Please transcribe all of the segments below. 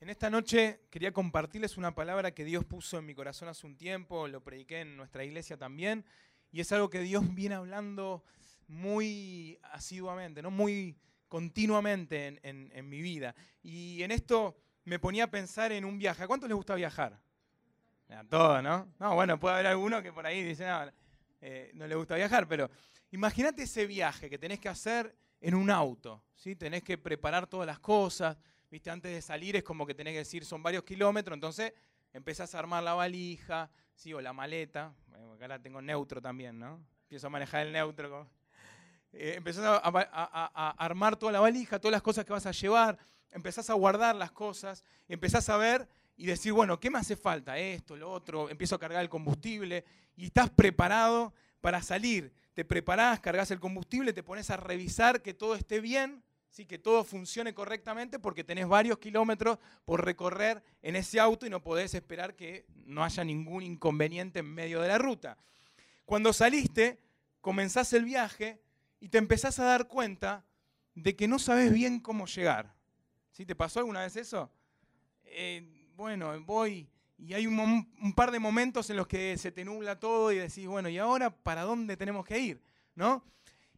En esta noche quería compartirles una palabra que Dios puso en mi corazón hace un tiempo, lo prediqué en nuestra iglesia también, y es algo que Dios viene hablando muy asiduamente, ¿no? muy continuamente en, mi vida. Y en esto me ponía a pensar en un viaje. ¿A cuántos les gusta viajar? A todos, ¿no? No, bueno, puede haber alguno que por ahí dice, no, eh, no le gusta viajar, pero imagínate ese viaje que tenés que hacer en un auto, ¿sí? Tenés que preparar todas las cosas, viste, antes de salir es como que tenés que decir, son varios kilómetros, entonces empezás a armar la valija, ¿sí? o la maleta, acá la tengo neutro también, ¿no? Empiezo a manejar el neutro. Eh, empezás a, armar toda la valija, todas las cosas que vas a llevar, empezás a guardar las cosas, empezás a ver y decir, bueno, ¿qué me hace falta? Esto, lo otro, empiezo a cargar el combustible y estás preparado para salir. Te preparás, cargas el combustible, te pones a revisar que todo esté bien que todo funcione correctamente porque tenés varios kilómetros por recorrer en ese auto y no podés esperar que no haya ningún inconveniente en medio de la ruta. Cuando saliste, comenzás el viaje y te empezás a dar cuenta de que no sabes bien cómo llegar. ¿Sí? ¿Te pasó alguna vez eso? Eh, bueno, voy y hay un, un, par de momentos en los que se te nubla todo y decís, bueno, ¿y ahora para dónde tenemos que ir? ¿No?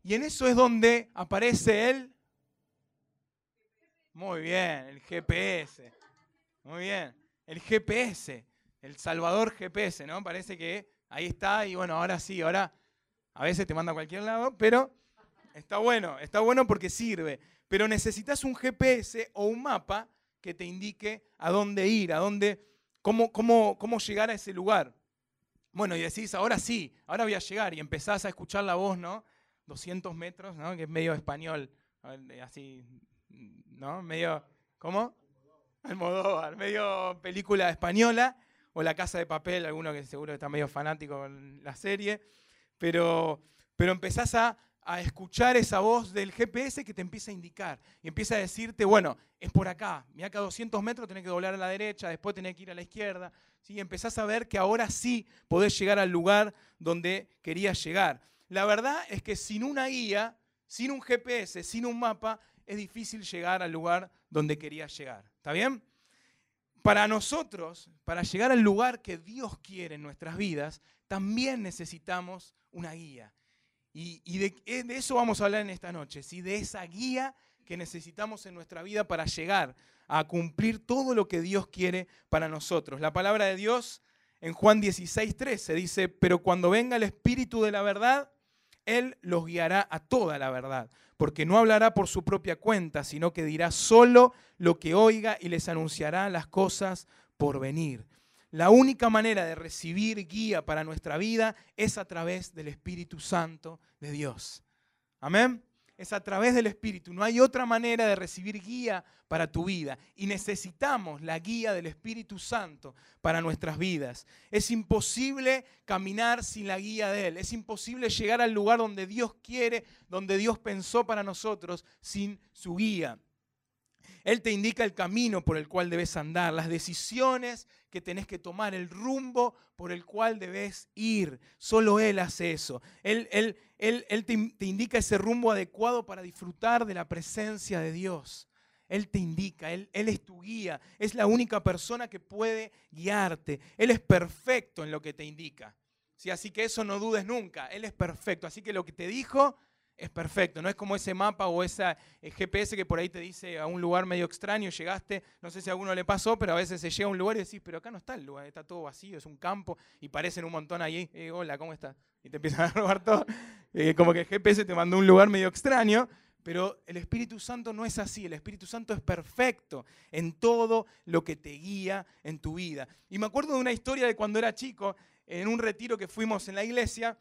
Y en eso es donde aparece el muy bien, el GPS. Muy bien. El GPS, el Salvador GPS, ¿no? Parece que ahí está y bueno, ahora sí, ahora a veces te manda a cualquier lado, pero está bueno, está bueno porque sirve. Pero necesitas un GPS o un mapa que te indique a dónde ir, a dónde, cómo, cómo, cómo llegar a ese lugar. Bueno, y decís, ahora sí, ahora voy a llegar y empezás a escuchar la voz, ¿no? 200 metros, ¿no? Que es medio español, así ¿no? Medio, ¿cómo? Almodóvar, medio película española, o La Casa de Papel, alguno que seguro está medio fanático con la serie, pero, pero empezás a, escuchar esa voz del GPS que te empieza a indicar y empieza a decirte, bueno, es por acá, mira que a 200 metros tenés que doblar a la derecha, después tenés que ir a la izquierda, ¿sí? empezás a ver que ahora sí podés llegar al lugar donde querías llegar. La verdad es que sin una guía, sin un GPS, sin un mapa, es difícil llegar al lugar donde querías llegar. ¿Está bien? Para nosotros, para llegar al lugar que Dios quiere en nuestras vidas, también necesitamos una guía. Y, eh, de, eso vamos a hablar en esta noche, ¿sí? de esa guía que necesitamos en nuestra vida para llegar a cumplir todo lo que Dios quiere para nosotros. La palabra de Dios en Juan 16, 13 dice, pero cuando venga el Espíritu de la verdad, Él los guiará a toda la verdad, porque no hablará por su propia cuenta, sino que dirá solo lo que oiga y les anunciará las cosas por venir. La única manera de recibir guía para nuestra vida es a través del Espíritu Santo de Dios. Amén es a través del Espíritu. No hay otra manera de recibir guía para tu vida. Y necesitamos la guía del Espíritu Santo para nuestras vidas. Es imposible caminar sin la guía de Él. Es imposible llegar al lugar donde Dios quiere, donde Dios pensó para nosotros, sin su guía. Él te indica el camino por el cual debes andar, las decisiones que tenés que tomar, el rumbo por el cual debes ir. Solo Él hace eso. Él, él, él, te, indica ese rumbo adecuado para disfrutar de la presencia de Dios. Él te indica, él, él, es tu guía, es la única persona que puede guiarte. Él es perfecto en lo que te indica. ¿Sí? Así que eso no dudes nunca, Él es perfecto. Así que lo que te dijo, es perfecto. No es como ese mapa o ese eh, GPS que por ahí te dice a un lugar medio extraño, llegaste, no sé si a alguno le pasó, pero a veces se llega a un lugar y decís, pero acá no está el lugar, está todo vacío, es un campo y parecen un montón ahí, eh, hola, ¿cómo estás? Y te empiezan a robar todo. Eh, como que el GPS te mandó a un lugar medio extraño, pero el Espíritu Santo no es así, el Espíritu Santo es perfecto en todo lo que te guía en tu vida. Y me acuerdo de una historia de cuando era chico, en un retiro que fuimos en la iglesia,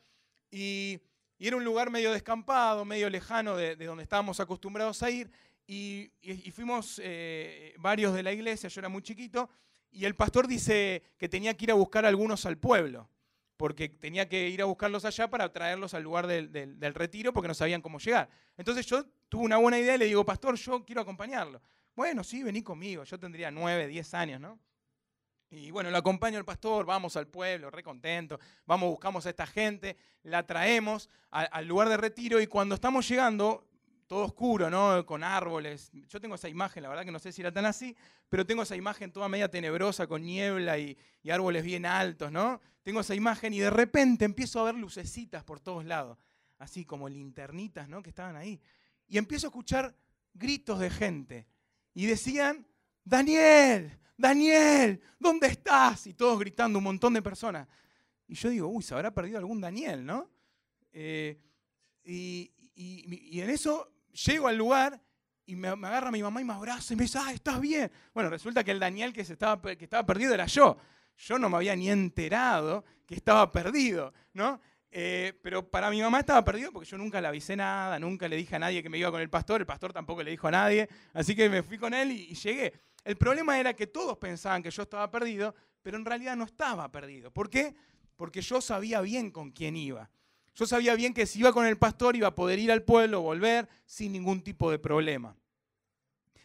y y era un lugar medio descampado, medio lejano de, donde estábamos acostumbrados a ir. Y, fuimos eh, varios de la iglesia, yo era muy chiquito, y el pastor dice que tenía que ir a buscar a algunos al pueblo, porque tenía que ir a buscarlos allá para traerlos al lugar del, del retiro, porque no sabían cómo llegar. Entonces yo tuve una buena idea y le digo, pastor, yo quiero acompañarlo. Bueno, sí, vení conmigo, yo tendría nueve, diez años, ¿no? Y bueno, lo acompaño el pastor, vamos al pueblo, re contento, vamos, buscamos a esta gente, la traemos al lugar de retiro y cuando estamos llegando, todo oscuro, ¿no? Con árboles. Yo tengo esa imagen, la verdad que no sé si era tan así, pero tengo esa imagen toda media tenebrosa con niebla y, y árboles bien altos, ¿no? Tengo esa imagen y de repente empiezo a ver lucecitas por todos lados, así como linternitas, ¿no? Que estaban ahí. Y empiezo a escuchar gritos de gente. Y decían, Daniel, Daniel, ¿dónde estás? Y todos gritando, un montón de personas. Y yo digo, uy, se habrá perdido algún Daniel, ¿no? Eh, y, en eso llego al lugar y me, agarra mi mamá y me abraza y me dice, ah, estás bien. Bueno, resulta que el Daniel que, se estaba, que estaba perdido era yo. Yo no me había ni enterado que estaba perdido, ¿no? Eh, pero para mi mamá estaba perdido porque yo nunca le avisé nada, nunca le dije a nadie que me iba con el pastor, el pastor tampoco le dijo a nadie, así que me fui con él y llegué. El problema era que todos pensaban que yo estaba perdido, pero en realidad no estaba perdido. ¿Por qué? Porque yo sabía bien con quién iba. Yo sabía bien que si iba con el pastor iba a poder ir al pueblo, volver sin ningún tipo de problema.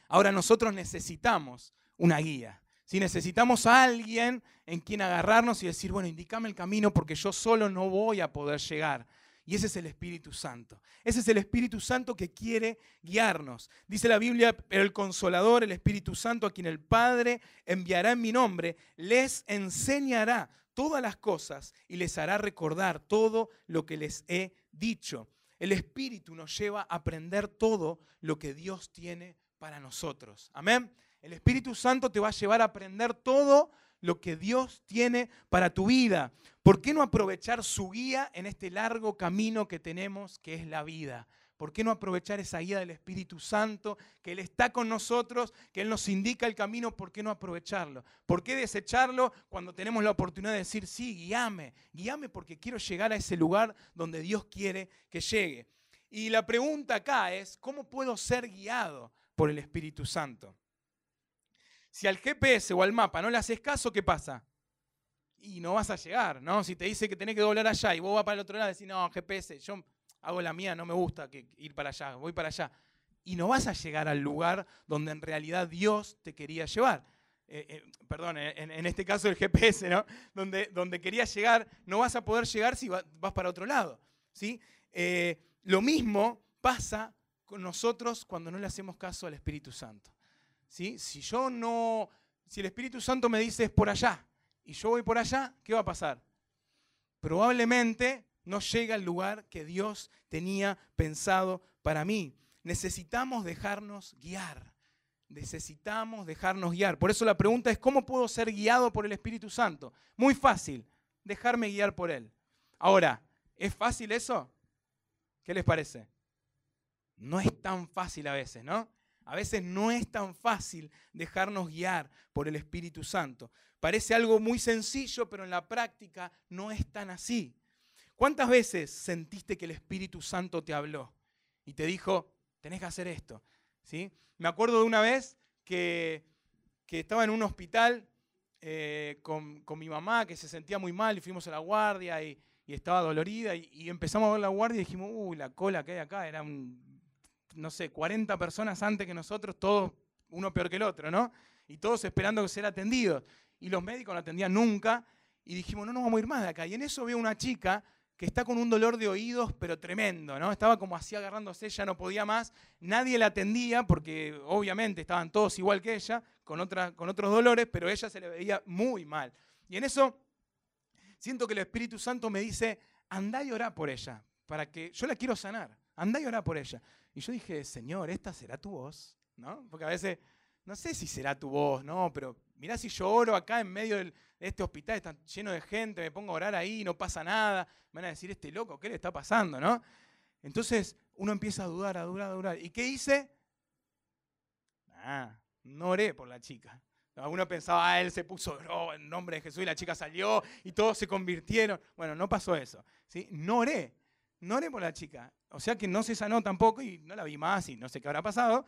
Ahora nosotros necesitamos una guía. Si necesitamos a alguien en quien agarrarnos y decir, bueno, indícame el camino porque yo solo no voy a poder llegar. Y ese es el Espíritu Santo. Ese es el Espíritu Santo que quiere guiarnos. Dice la Biblia, el consolador, el Espíritu Santo, a quien el Padre enviará en mi nombre, les enseñará todas las cosas y les hará recordar todo lo que les he dicho. El Espíritu nos lleva a aprender todo lo que Dios tiene para nosotros. Amén. El Espíritu Santo te va a llevar a aprender todo lo que Dios tiene para tu vida. ¿Por qué no aprovechar su guía en este largo camino que tenemos, que es la vida? ¿Por qué no aprovechar esa guía del Espíritu Santo, que Él está con nosotros, que Él nos indica el camino? ¿Por qué no aprovecharlo? ¿Por qué desecharlo cuando tenemos la oportunidad de decir, sí, guíame, guíame porque quiero llegar a ese lugar donde Dios quiere que llegue? Y la pregunta acá es, ¿cómo puedo ser guiado por el Espíritu Santo? Si al GPS o al mapa no le haces caso, ¿qué pasa? Y no vas a llegar, ¿no? Si te dice que tenés que doblar allá y vos vas para el otro lado decís, no, GPS, yo hago la mía, no me gusta que ir para allá, voy para allá. Y no vas a llegar al lugar donde en realidad Dios te quería llevar. Eh, eh, perdón, en, este caso el GPS, ¿no? Donde, donde querías llegar, no vas a poder llegar si vas para otro lado. ¿sí? Eh, lo mismo pasa con nosotros cuando no le hacemos caso al Espíritu Santo. Si yo no, si el Espíritu Santo me dice es por allá y yo voy por allá, ¿qué va a pasar? Probablemente no llega al lugar que Dios tenía pensado para mí. Necesitamos dejarnos guiar. Necesitamos dejarnos guiar. Por eso la pregunta es, ¿cómo puedo ser guiado por el Espíritu Santo? Muy fácil, dejarme guiar por Él. Ahora, ¿es fácil eso? ¿Qué les parece? No es tan fácil a veces, ¿no? A veces no es tan fácil dejarnos guiar por el Espíritu Santo. Parece algo muy sencillo, pero en la práctica no es tan así. ¿Cuántas veces sentiste que el Espíritu Santo te habló y te dijo, tenés que hacer esto? ¿Sí? Me acuerdo de una vez que, estaba en un hospital eh, con, mi mamá, que se sentía muy mal, y fuimos a la guardia y, estaba dolorida, y, y, empezamos a ver la guardia y dijimos, uy, la cola que hay acá, era un no sé, 40 personas antes que nosotros, todos uno peor que el otro, ¿no? Y todos esperando ser atendidos. Y los médicos no atendían nunca. Y dijimos, no nos vamos a ir más de acá. Y en eso veo una chica que está con un dolor de oídos, pero tremendo, ¿no? Estaba como así agarrándose, ya no podía más. Nadie la atendía porque obviamente estaban todos igual que ella, con, con otros dolores, pero ella se le veía muy mal. Y en eso siento que el Espíritu Santo me dice, andá y orá por ella, para que yo la quiero sanar. Andá y orá por ella. Y yo dije, Señor, esta será tu voz, ¿no? Porque a veces, no sé si será tu voz, ¿no? Pero mirá si yo oro acá en medio de este hospital, está lleno de gente, me pongo a orar ahí, no pasa nada. Me van a decir, este loco, ¿qué le está pasando, no? Entonces uno empieza a dudar, a dudar, a dudar. ¿Y qué hice? Ah, no oré por la chica. Uno pensaba, ah, él se puso oh, en nombre de Jesús y la chica salió y todos se convirtieron. Bueno, no pasó eso. ¿sí? No oré. No oré por la chica. O sea que no se sanó tampoco y no la vi más y no sé qué habrá pasado.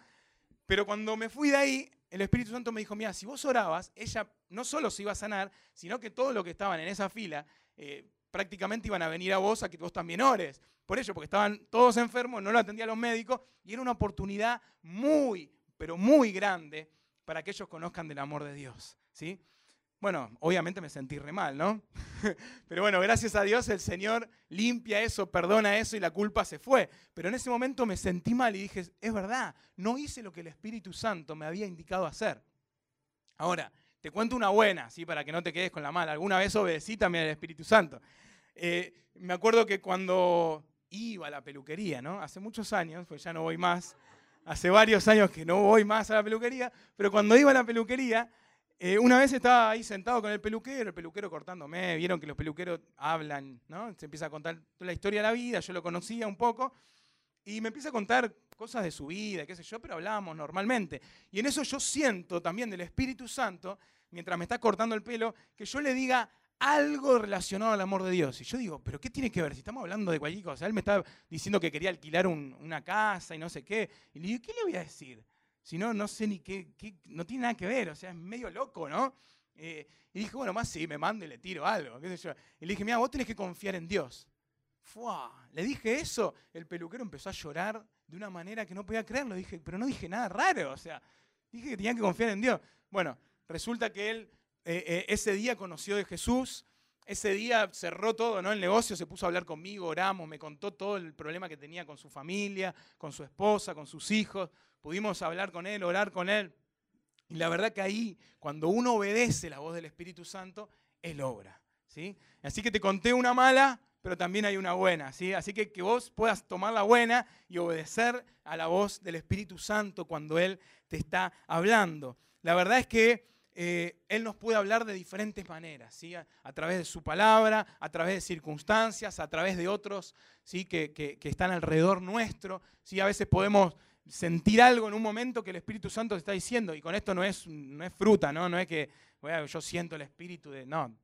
Pero cuando me fui de ahí, el Espíritu Santo me dijo, mira, si vos orabas, ella no solo se iba a sanar, sino que todos los que estaban en esa fila eh, prácticamente iban a venir a vos a que vos también ores. Por ello, porque estaban todos enfermos, no lo atendían los médicos y era una oportunidad muy, pero muy grande para que ellos conozcan del amor de Dios. ¿sí? Bueno, obviamente me sentí re mal, ¿no? Pero bueno, gracias a Dios el Señor limpia eso, perdona eso y la culpa se fue. Pero en ese momento me sentí mal y dije, es verdad, no hice lo que el Espíritu Santo me había indicado hacer. Ahora, te cuento una buena, ¿sí? para que no te quedes con la mala. Alguna vez obedecí también al Espíritu Santo. Eh, me acuerdo que cuando iba a la peluquería, ¿no? Hace muchos años, pues ya no voy más, hace varios años que no voy más a la peluquería, pero cuando iba a la peluquería, eh, una vez estaba ahí sentado con el peluquero, el peluquero cortándome, vieron que los peluqueros hablan, ¿no? Se empieza a contar la historia de la vida, yo lo conocía un poco, y me empieza a contar cosas de su vida, qué sé yo, pero hablábamos normalmente. Y en eso yo siento también del Espíritu Santo, mientras me está cortando el pelo, que yo le diga algo relacionado al amor de Dios. Y yo digo, ¿pero qué tiene que ver? Si estamos hablando de cualquier cosa. Él me está diciendo que quería alquilar una casa y no sé qué. Y le digo, ¿qué le voy a decir? Si no, no sé ni qué, no tiene nada que ver, o sea, es medio loco, ¿no? Eh, y dije, bueno, más sí, me mando y le tiro algo, qué sé yo. Y le dije, mira, vos tenés que confiar en Dios. ¡Fua! Le dije eso, el peluquero empezó a llorar de una manera que no podía creerlo. Dije, pero no dije nada raro, o sea, dije que tenía que confiar en Dios. Bueno, resulta que él eh, eh, ese día conoció de Jesús, ese día cerró todo, ¿no? El negocio, se puso a hablar conmigo, oramos, me contó todo el problema que tenía con su familia, con su esposa, con sus hijos pudimos hablar con Él, orar con Él. Y la verdad que ahí, cuando uno obedece la voz del Espíritu Santo, Él obra. ¿sí? Así que te conté una mala, pero también hay una buena. ¿sí? Así que que vos puedas tomar la buena y obedecer a la voz del Espíritu Santo cuando Él te está hablando. La verdad es que eh, Él nos puede hablar de diferentes maneras, ¿sí? a, través de su palabra, a través de circunstancias, a través de otros ¿sí? que, que, están alrededor nuestro. ¿sí? A veces podemos sentir algo en un momento que el Espíritu Santo te está diciendo. Y con esto no es, no es fruta, ¿no? No es que yo siento el Espíritu de. No.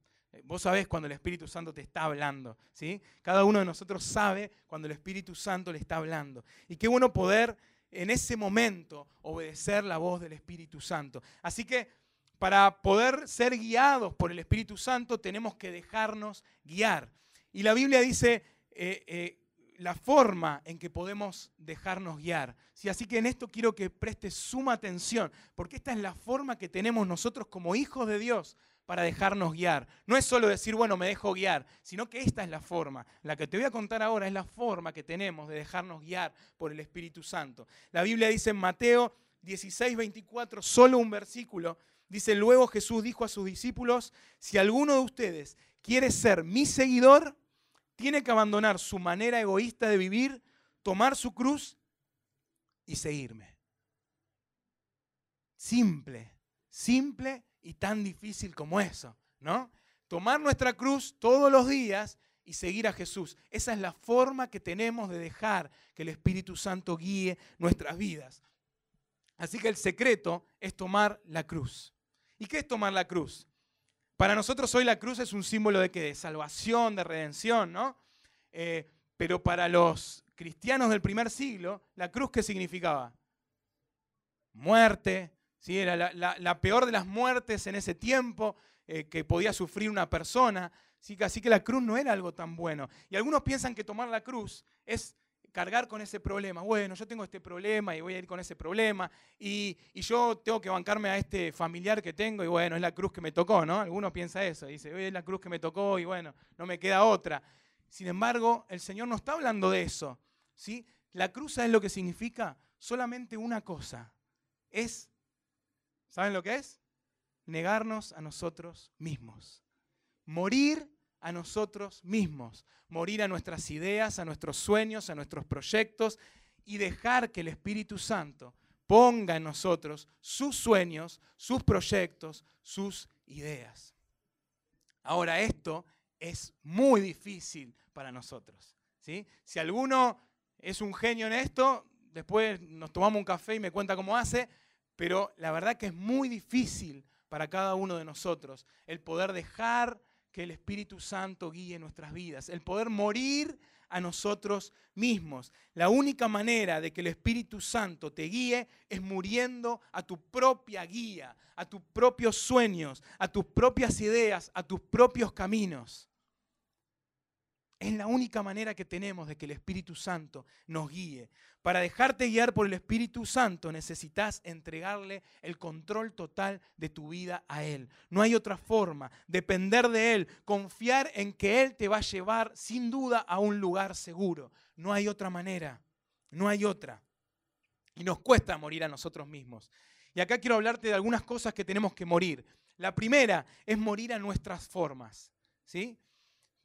Vos sabés cuando el Espíritu Santo te está hablando. ¿sí? Cada uno de nosotros sabe cuando el Espíritu Santo le está hablando. Y qué bueno poder en ese momento obedecer la voz del Espíritu Santo. Así que para poder ser guiados por el Espíritu Santo tenemos que dejarnos guiar. Y la Biblia dice, eh, eh, la forma en que podemos dejarnos guiar. ¿sí? Así que en esto quiero que prestes suma atención, porque esta es la forma que tenemos nosotros como hijos de Dios para dejarnos guiar. No es solo decir, bueno, me dejo guiar, sino que esta es la forma. La que te voy a contar ahora es la forma que tenemos de dejarnos guiar por el Espíritu Santo. La Biblia dice en Mateo 16, 24, solo un versículo, dice, luego Jesús dijo a sus discípulos, si alguno de ustedes quiere ser mi seguidor, tiene que abandonar su manera egoísta de vivir, tomar su cruz y seguirme. Simple, simple y tan difícil como eso, ¿no? Tomar nuestra cruz todos los días y seguir a Jesús. Esa es la forma que tenemos de dejar que el Espíritu Santo guíe nuestras vidas. Así que el secreto es tomar la cruz. ¿Y qué es tomar la cruz? Para nosotros hoy la cruz es un símbolo de, de salvación, de redención, ¿no? Eh, pero para los cristianos del primer siglo, la cruz, ¿qué significaba? Muerte, ¿sí? era la, peor de las muertes en ese tiempo eh, que podía sufrir una persona. ¿sí? Así que la cruz no era algo tan bueno. Y algunos piensan que tomar la cruz es cargar con ese problema. Bueno, yo tengo este problema y voy a ir con ese problema y, yo tengo que bancarme a este familiar que tengo y bueno, es la cruz que me tocó, ¿no? Algunos piensan eso, dice, es la cruz que me tocó y bueno, no me queda otra. Sin embargo, el Señor no está hablando de eso, ¿sí? La cruz es lo que significa solamente una cosa, es, ¿saben lo que es? Negarnos a nosotros mismos, morir a nosotros mismos, morir a nuestras ideas, a nuestros sueños, a nuestros proyectos y dejar que el Espíritu Santo ponga en nosotros sus sueños, sus proyectos, sus ideas. Ahora esto es muy difícil para nosotros. ¿sí? Si alguno es un genio en esto, después nos tomamos un café y me cuenta cómo hace, pero la verdad que es muy difícil para cada uno de nosotros el poder dejar que el Espíritu Santo guíe nuestras vidas, el poder morir a nosotros mismos. La única manera de que el Espíritu Santo te guíe es muriendo a tu propia guía, a tus propios sueños, a tus propias ideas, a tus propios caminos. Es la única manera que tenemos de que el Espíritu Santo nos guíe. Para dejarte guiar por el Espíritu Santo necesitas entregarle el control total de tu vida a Él. No hay otra forma. Depender de Él, confiar en que Él te va a llevar sin duda a un lugar seguro. No hay otra manera. No hay otra. Y nos cuesta morir a nosotros mismos. Y acá quiero hablarte de algunas cosas que tenemos que morir. La primera es morir a nuestras formas. ¿sí?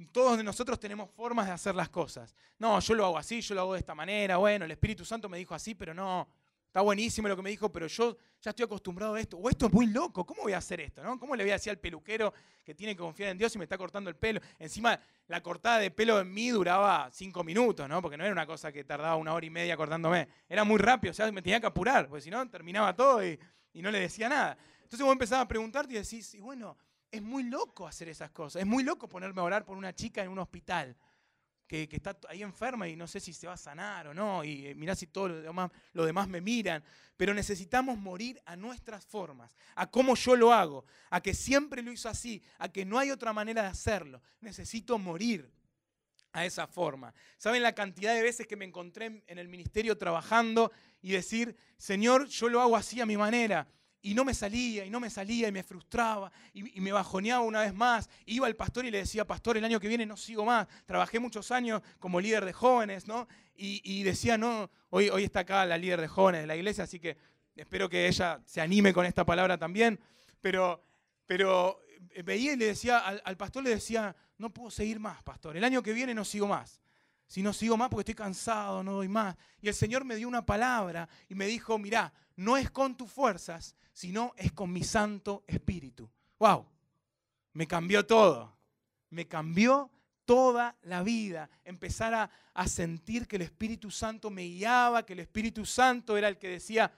Todos nosotros tenemos formas de hacer las cosas. No, yo lo hago así, yo lo hago de esta manera. Bueno, el Espíritu Santo me dijo así, pero no. Está buenísimo lo que me dijo, pero yo ya estoy acostumbrado a esto. O esto es muy loco, ¿cómo voy a hacer esto? No? ¿Cómo le voy a decir al peluquero que tiene que confiar en Dios y me está cortando el pelo? Encima, la cortada de pelo en mí duraba cinco minutos, ¿no? Porque no era una cosa que tardaba una hora y media cortándome. Era muy rápido, o sea, me tenía que apurar, porque si no, terminaba todo y, y no le decía nada. Entonces vos empezabas a preguntarte y decís, y bueno, es muy loco hacer esas cosas. Es muy loco ponerme a orar por una chica en un hospital que, está ahí enferma y no sé si se va a sanar o no. Y eh, mirá si todo lo demás, lo demás me miran. Pero necesitamos morir a nuestras formas, a cómo yo lo hago, a que siempre lo hizo así, a que no hay otra manera de hacerlo. Necesito morir a esa forma. ¿Saben la cantidad de veces que me encontré en el ministerio trabajando y decir, Señor, yo lo hago así a mi manera? Y no me salía, y no me salía, y me frustraba, y, me bajoneaba una vez más. Iba al pastor y le decía, pastor, el año que viene no sigo más. Trabajé muchos años como líder de jóvenes, ¿no? Y, decía, no, hoy, hoy está acá la líder de jóvenes de la iglesia, así que espero que ella se anime con esta palabra también. Pero, pero veía y le decía, al pastor le decía, no puedo seguir más, pastor. El año que viene no sigo más. Si no sigo más porque estoy cansado, no doy más. Y el Señor me dio una palabra y me dijo, mirá, no es con tus fuerzas, sino es con mi Santo Espíritu. ¡Wow! Me cambió todo. Me cambió toda la vida. Empezar a, a, sentir que el Espíritu Santo me guiaba, que el Espíritu Santo era el que decía,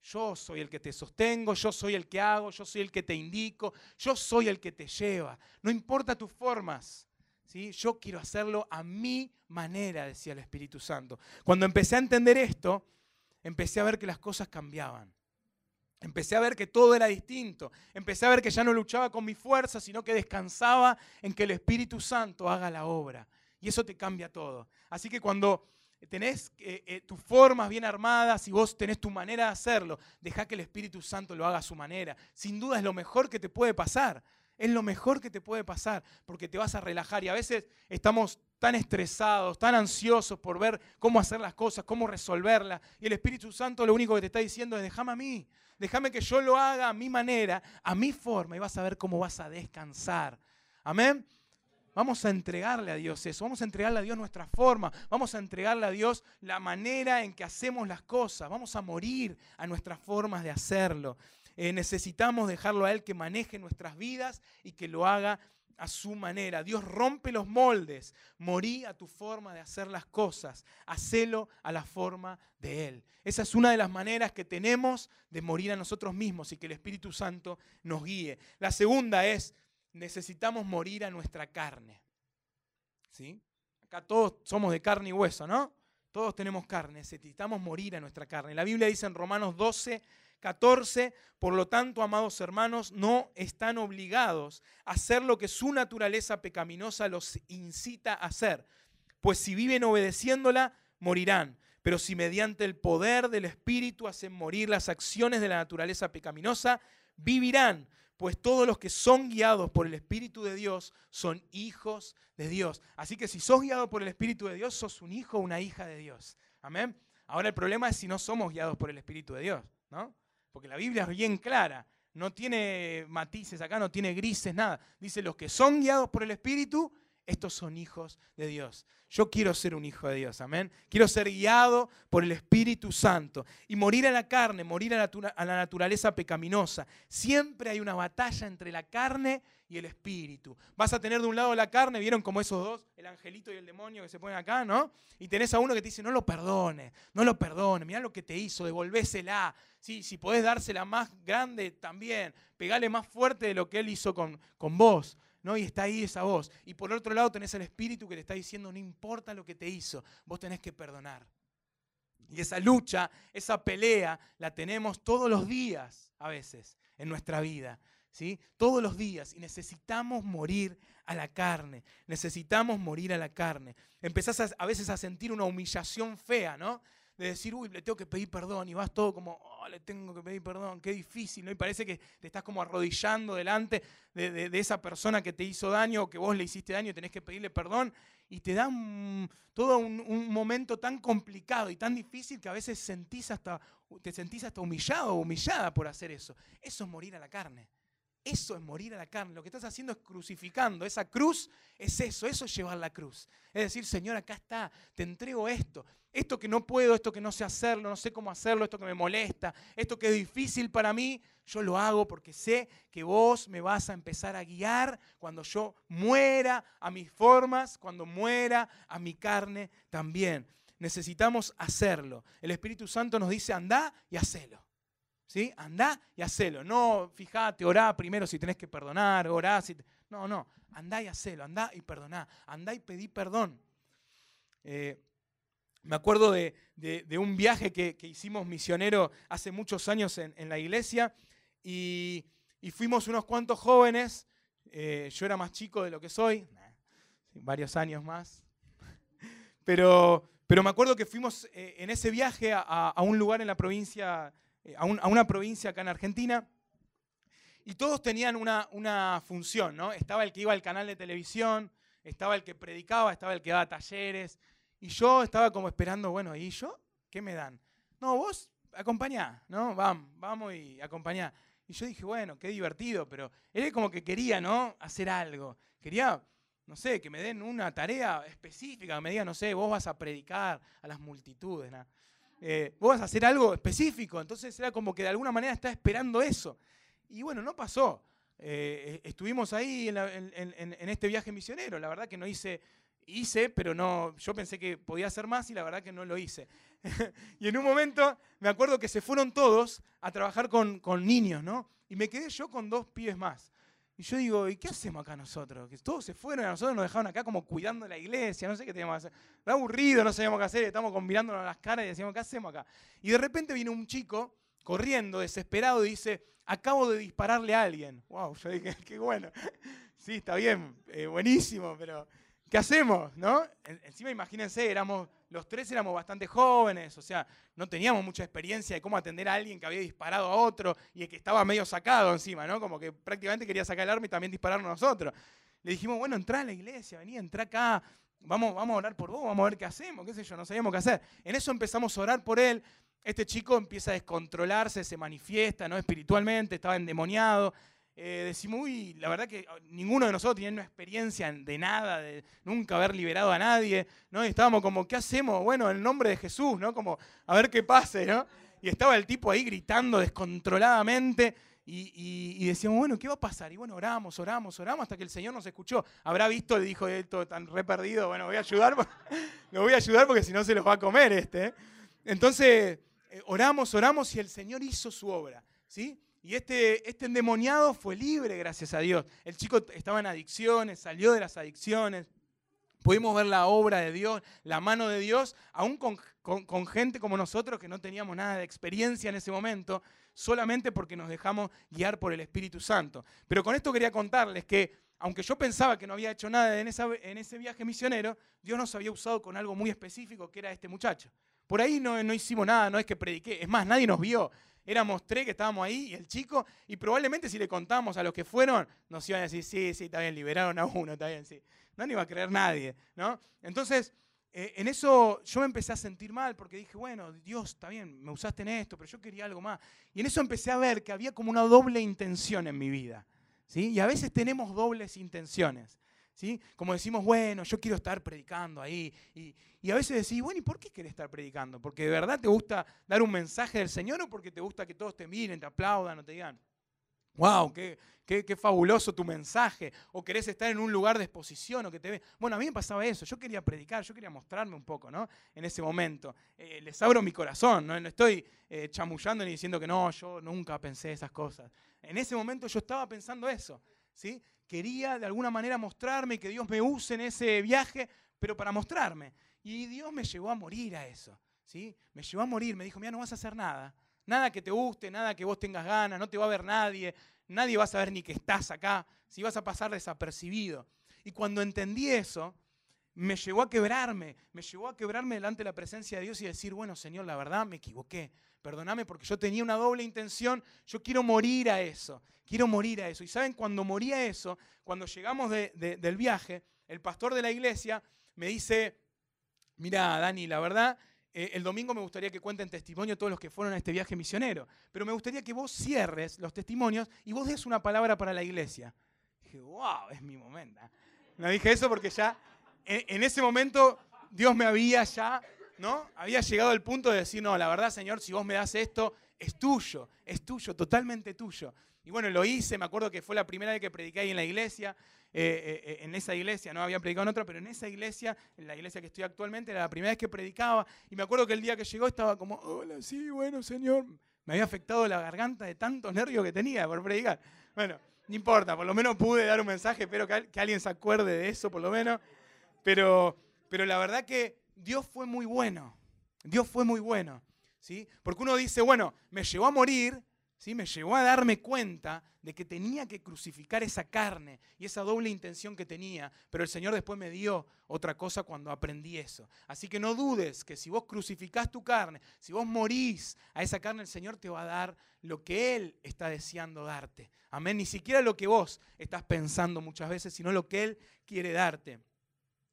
yo soy el que te sostengo, yo soy el que hago, yo soy el que te indico, yo soy el que te lleva. No importa tus formas. Yo quiero hacerlo a mi manera, decía el Espíritu Santo. Cuando empecé a entender esto, empecé a ver que las cosas cambiaban. Empecé a ver que todo era distinto. Empecé a ver que ya no luchaba con mi fuerza, sino que descansaba en que el Espíritu Santo haga la obra. Y eso te cambia todo. Así que cuando tenés eh, eh, tus formas bien armadas y vos tenés tu manera de hacerlo, deja que el Espíritu Santo lo haga a su manera. Sin duda es lo mejor que te puede pasar. Es lo mejor que te puede pasar porque te vas a relajar y a veces estamos tan estresados, tan ansiosos por ver cómo hacer las cosas, cómo resolverlas. Y el Espíritu Santo lo único que te está diciendo es déjame a mí, déjame que yo lo haga a mi manera, a mi forma y vas a ver cómo vas a descansar. Amén. Vamos a entregarle a Dios eso, vamos a entregarle a Dios nuestra forma, vamos a entregarle a Dios la manera en que hacemos las cosas, vamos a morir a nuestras formas de hacerlo. Eh, necesitamos dejarlo a Él que maneje nuestras vidas y que lo haga a su manera. Dios rompe los moldes. Morí a tu forma de hacer las cosas. Hacelo a la forma de Él. Esa es una de las maneras que tenemos de morir a nosotros mismos y que el Espíritu Santo nos guíe. La segunda es, necesitamos morir a nuestra carne. ¿Sí? Acá todos somos de carne y hueso, ¿no? Todos tenemos carne, necesitamos morir a nuestra carne. La Biblia dice en Romanos 12, 14, por lo tanto, amados hermanos, no están obligados a hacer lo que su naturaleza pecaminosa los incita a hacer, pues si viven obedeciéndola, morirán. Pero si mediante el poder del Espíritu hacen morir las acciones de la naturaleza pecaminosa, vivirán, pues todos los que son guiados por el Espíritu de Dios son hijos de Dios. Así que si sos guiado por el Espíritu de Dios, sos un hijo o una hija de Dios. Amén. Ahora el problema es si no somos guiados por el Espíritu de Dios, ¿no? Porque la Biblia es bien clara, no tiene matices acá, no tiene grises, nada. Dice, los que son guiados por el Espíritu, estos son hijos de Dios. Yo quiero ser un hijo de Dios, amén. Quiero ser guiado por el Espíritu Santo y morir a la carne, morir a la naturaleza pecaminosa. Siempre hay una batalla entre la carne y el espíritu. Vas a tener de un lado la carne, vieron como esos dos, el angelito y el demonio que se ponen acá, ¿no? Y tenés a uno que te dice, no lo perdone, no lo perdone, mirá lo que te hizo, devolvésela. Sí, si podés dársela más grande también, pegale más fuerte de lo que él hizo con, con vos. ¿No? Y está ahí esa voz. Y por otro lado tenés el espíritu que te está diciendo, no importa lo que te hizo, vos tenés que perdonar. Y esa lucha, esa pelea, la tenemos todos los días a veces en nuestra vida. ¿sí? Todos los días. Y necesitamos morir a la carne. Necesitamos morir a la carne. Empezás a, a veces a sentir una humillación fea, ¿no? De decir, uy, le tengo que pedir perdón, y vas todo como, oh, le tengo que pedir perdón, qué difícil, ¿no? Y parece que te estás como arrodillando delante de, esa persona que te hizo daño que vos le hiciste daño y tenés que pedirle perdón, y te da todo un, momento tan complicado y tan difícil que a veces sentís hasta, te sentís hasta humillado o humillada por hacer eso. Eso es morir a la carne. Eso es morir a la carne. Lo que estás haciendo es crucificando. Esa cruz es eso, eso es llevar la cruz. Es decir, Señor, acá está, te entrego esto. Esto que no puedo, esto que no sé hacerlo, no sé cómo hacerlo, esto que me molesta, esto que es difícil para mí, yo lo hago porque sé que vos me vas a empezar a guiar cuando yo muera a mis formas, cuando muera a mi carne también. Necesitamos hacerlo. El Espíritu Santo nos dice, anda y hacelo. ¿Sí? Andá y hacelo. No, fíjate, orá primero si tenés que perdonar, orá si... No, no, andá y hacelo, andá y perdoná, andá y pedí perdón. Eh, me acuerdo de, un viaje que, hicimos misionero hace muchos años en, la iglesia y, fuimos unos cuantos jóvenes. Eh, yo era más chico de lo que soy, varios años más. Pero, pero me acuerdo que fuimos eh, en ese viaje a, a, un lugar en la provincia eh, a, una provincia acá en Argentina. Y todos tenían una, función, ¿no? Estaba el que iba al canal de televisión, estaba el que predicaba, estaba el que daba talleres. Y yo estaba como esperando, bueno, ¿y yo? ¿Qué me dan? No, vos acompañá, ¿no? Vamos, vamos y acompañá. Y yo dije, bueno, qué divertido, pero él como que quería, ¿no? Hacer algo. Quería, no sé, que me den una tarea específica, que me digan, no sé, vos vas a predicar a las multitudes, ¿no? Eh, vos vas a hacer algo específico. Entonces era como que de alguna manera está esperando eso. Y bueno, no pasó. Eh, estuvimos ahí en, este viaje misionero. La verdad que no hice, hice, pero no, yo pensé que podía hacer más y la verdad que no lo hice. y en un momento me acuerdo que se fueron todos a trabajar con, con niños, ¿no? Y me quedé yo con dos pibes más. Y yo digo, ¿y qué hacemos acá nosotros? Que todos se fueron a nosotros nos dejaron acá como cuidando la iglesia, no sé qué teníamos que hacer. Era aburrido, no sabíamos qué hacer, estamos combinándonos las caras y decíamos, ¿qué hacemos acá? Y de repente viene un chico corriendo, desesperado, y dice, acabo de dispararle a alguien. Wow, yo dije, qué bueno. Sí, está bien, eh, buenísimo, pero ¿qué hacemos? ¿No? Encima imagínense, éramos los tres éramos bastante jóvenes, o sea, no teníamos mucha experiencia de cómo atender a alguien que había disparado a otro y que estaba medio sacado encima, ¿no? Como que prácticamente quería sacar el arma y también dispararnos nosotros. Le dijimos, bueno, entra a la iglesia, vení, entra acá, vamos, vamos a orar por vos, vamos a ver qué hacemos, qué sé yo, no sabíamos qué hacer. En eso empezamos a orar por él. Este chico empieza a descontrolarse, se manifiesta, ¿no? Espiritualmente, estaba endemoniado, eh, decimos, uy, la verdad que ninguno de nosotros tiene una experiencia de nada, de nunca haber liberado a nadie, ¿no? Y estábamos como, ¿qué hacemos? Bueno, en el nombre de Jesús, ¿no? Como, a ver qué pase, ¿no? Y estaba el tipo ahí gritando descontroladamente y, decíamos, bueno, ¿qué va a pasar? Y bueno, oramos, oramos, oramos hasta que el Señor nos escuchó. Habrá visto, le dijo esto tan re perdido, bueno, voy a ayudar, lo voy a ayudar porque si no se los va a comer este. ¿eh? Entonces, eh, oramos, oramos y el Señor hizo su obra, ¿sí? Y este, este endemoniado fue libre, gracias a Dios. El chico estaba en adicciones, salió de las adicciones. Pudimos ver la obra de Dios, la mano de Dios, aún con, con, gente como nosotros que no teníamos nada de experiencia en ese momento, solamente porque nos dejamos guiar por el Espíritu Santo. Pero con esto quería contarles que, aunque yo pensaba que no había hecho nada en, esa, en ese viaje misionero, Dios nos había usado con algo muy específico, que era este muchacho. Por ahí no, no hicimos nada, no es que prediqué, es más, nadie nos vio. Éramos tres que estábamos ahí y el chico, y probablemente si le contamos a los que fueron, nos iban a decir, sí, sí, está bien, liberaron a uno, está bien, sí. No le iba a creer nadie, ¿no? Entonces, eh, en eso yo me empecé a sentir mal porque dije, bueno, Dios, está bien, me usaste en esto, pero yo quería algo más. Y en eso empecé a ver que había como una doble intención en mi vida. ¿sí? Y a veces tenemos dobles intenciones. ¿Sí? Como decimos, bueno, yo quiero estar predicando ahí. Y, a veces decís, bueno, ¿y por qué querés estar predicando? ¿Porque de verdad te gusta dar un mensaje del Señor o porque te gusta que todos te miren, te aplaudan o te digan, wow, qué, qué, fabuloso tu mensaje? ¿O querés estar en un lugar de exposición o que te ve? Bueno, a mí me pasaba eso, yo quería predicar, yo quería mostrarme un poco, ¿no? En ese momento. Eh, les abro mi corazón, ¿no? No estoy eh, chamullando ni diciendo que no, yo nunca pensé esas cosas. En ese momento yo estaba pensando eso, ¿sí? quería de alguna manera mostrarme, que Dios me use en ese viaje, pero para mostrarme. Y Dios me llevó a morir a eso. ¿sí? Me llevó a morir, me dijo, mira, no vas a hacer nada. Nada que te guste, nada que vos tengas ganas, no te va a ver nadie. nadie va a saber ni que estás acá, si vas a pasar desapercibido. Y cuando entendí eso, me llevó a quebrarme, me llevó a quebrarme delante de la presencia de Dios y decir, bueno, Señor, la verdad me equivoqué, perdóname porque yo tenía una doble intención, yo quiero morir a eso, quiero morir a eso. Y saben, cuando morí a eso, cuando llegamos del viaje, el pastor de la iglesia me dice, mira, Dani, la verdad, eh, el domingo me gustaría que cuenten testimonio todos los que fueron a este viaje misionero, pero me gustaría que vos cierres los testimonios y vos des una palabra para la iglesia. dije, wow, es mi momento. No dije eso porque ya en, ese momento Dios me había ya, ¿no? Había llegado al punto de decir, no, la verdad, Señor, si vos me das esto, es tuyo, es tuyo, totalmente tuyo. Y bueno, lo hice, me acuerdo que fue la primera vez que prediqué ahí en la iglesia, eh, eh, en esa iglesia, no había predicado en otra, pero en esa iglesia, en la iglesia que estoy actualmente, era la primera vez que predicaba. Y me acuerdo que el día que llegó estaba como, hola, sí, bueno, Señor. Me había afectado la garganta de tantos nervios que tenía por predicar. Bueno, no importa, por lo menos pude dar un mensaje, espero que alguien se acuerde de eso, por lo menos. Pero, pero la verdad que Dios fue muy bueno. Dios fue muy bueno. ¿sí? Porque uno dice, bueno, me llevó a morir, ¿sí? me llevó a darme cuenta de que tenía que crucificar esa carne y esa doble intención que tenía, pero el Señor después me dio otra cosa cuando aprendí eso. Así que no dudes que si vos crucificás tu carne, si vos morís a esa carne, el Señor te va a dar lo que Él está deseando darte. Amén. Ni siquiera lo que vos estás pensando muchas veces, sino lo que Él quiere darte.